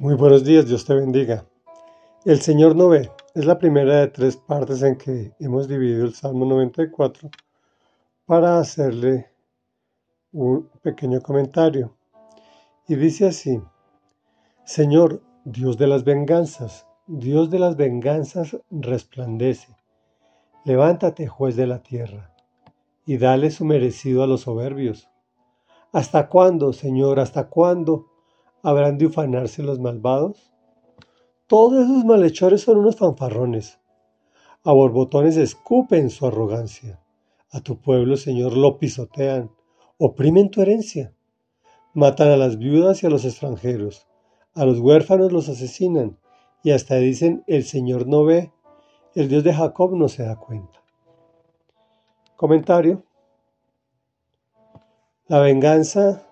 Muy buenos días, Dios te bendiga. El Señor no ve es la primera de tres partes en que hemos dividido el Salmo 94 para hacerle un pequeño comentario. Y dice así, Señor, Dios de las venganzas, Dios de las venganzas resplandece. Levántate, juez de la tierra, y dale su merecido a los soberbios. ¿Hasta cuándo, Señor, hasta cuándo? ¿Habrán de ufanarse los malvados? Todos esos malhechores son unos fanfarrones. A borbotones escupen su arrogancia. A tu pueblo, Señor, lo pisotean, oprimen tu herencia. Matan a las viudas y a los extranjeros. A los huérfanos los asesinan y hasta dicen, el Señor no ve, el Dios de Jacob no se da cuenta. Comentario. La venganza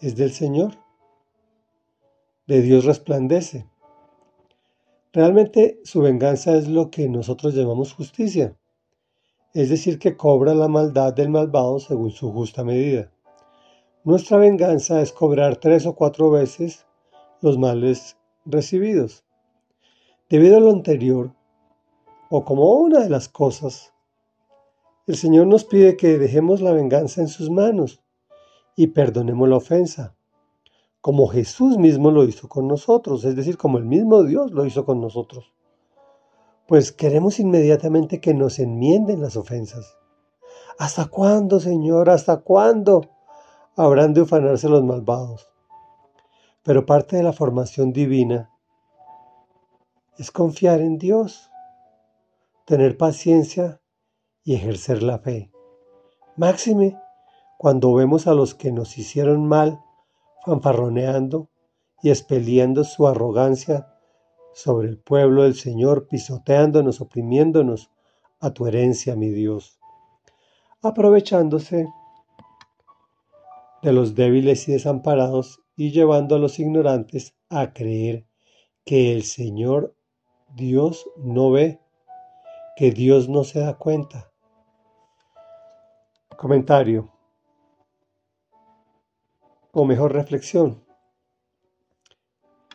es del Señor. De Dios resplandece. Realmente su venganza es lo que nosotros llamamos justicia, es decir, que cobra la maldad del malvado según su justa medida. Nuestra venganza es cobrar tres o cuatro veces los males recibidos. Debido a lo anterior, o como una de las cosas, el Señor nos pide que dejemos la venganza en sus manos y perdonemos la ofensa, como Jesús mismo lo hizo con nosotros, es decir, como el mismo Dios lo hizo con nosotros. Pues queremos inmediatamente que nos enmienden las ofensas. ¿Hasta cuándo, Señor? ¿Hasta cuándo habrán de ufanarse los malvados? Pero parte de la formación divina es confiar en Dios, tener paciencia y ejercer la fe. Máxime cuando vemos a los que nos hicieron mal fanfarroneando y expeliendo su arrogancia sobre el pueblo del Señor, pisoteándonos, oprimiéndonos a tu herencia, mi Dios, aprovechándose de los débiles y desamparados y llevando a los ignorantes a creer que el Señor Dios no ve, que Dios no se da cuenta. Comentario o mejor reflexión.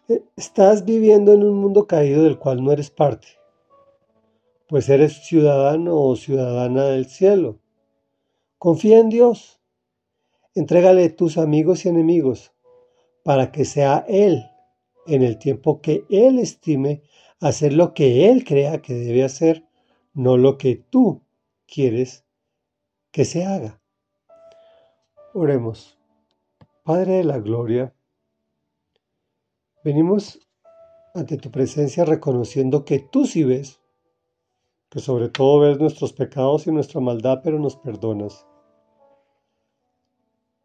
Eh, estás viviendo en un mundo caído del cual no eres parte, pues eres ciudadano o ciudadana del cielo. Confía en Dios. Entrégale tus amigos y enemigos para que sea Él, en el tiempo que Él estime, hacer lo que Él crea que debe hacer, no lo que tú quieres que se haga. Oremos. Padre de la Gloria, venimos ante tu presencia reconociendo que tú sí ves, que sobre todo ves nuestros pecados y nuestra maldad, pero nos perdonas.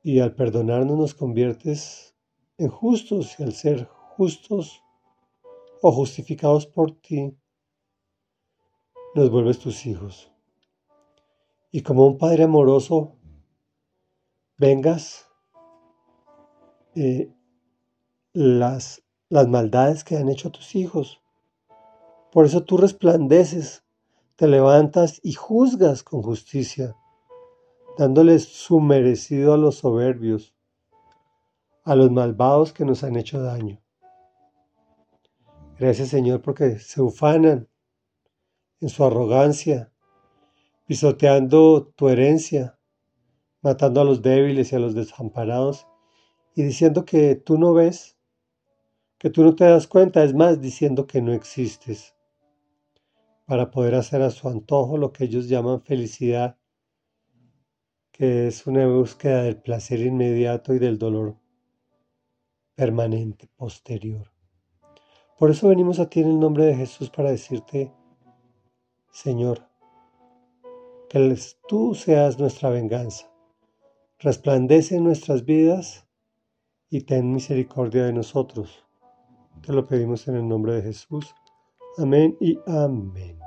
Y al perdonarnos nos conviertes en justos y al ser justos o justificados por ti, nos vuelves tus hijos. Y como un Padre amoroso, vengas eh, las, las maldades que han hecho tus hijos. Por eso tú resplandeces, te levantas y juzgas con justicia, dándoles su merecido a los soberbios, a los malvados que nos han hecho daño. Gracias Señor porque se ufanan en su arrogancia, pisoteando tu herencia, matando a los débiles y a los desamparados y diciendo que tú no ves, que tú no te das cuenta, es más, diciendo que no existes, para poder hacer a su antojo lo que ellos llaman felicidad, que es una búsqueda del placer inmediato y del dolor permanente, posterior. Por eso venimos a ti en el nombre de Jesús para decirte, Señor, que tú seas nuestra venganza, resplandece en nuestras vidas y ten misericordia de nosotros. Te lo pedimos en el nombre de Jesús. Amén y amén.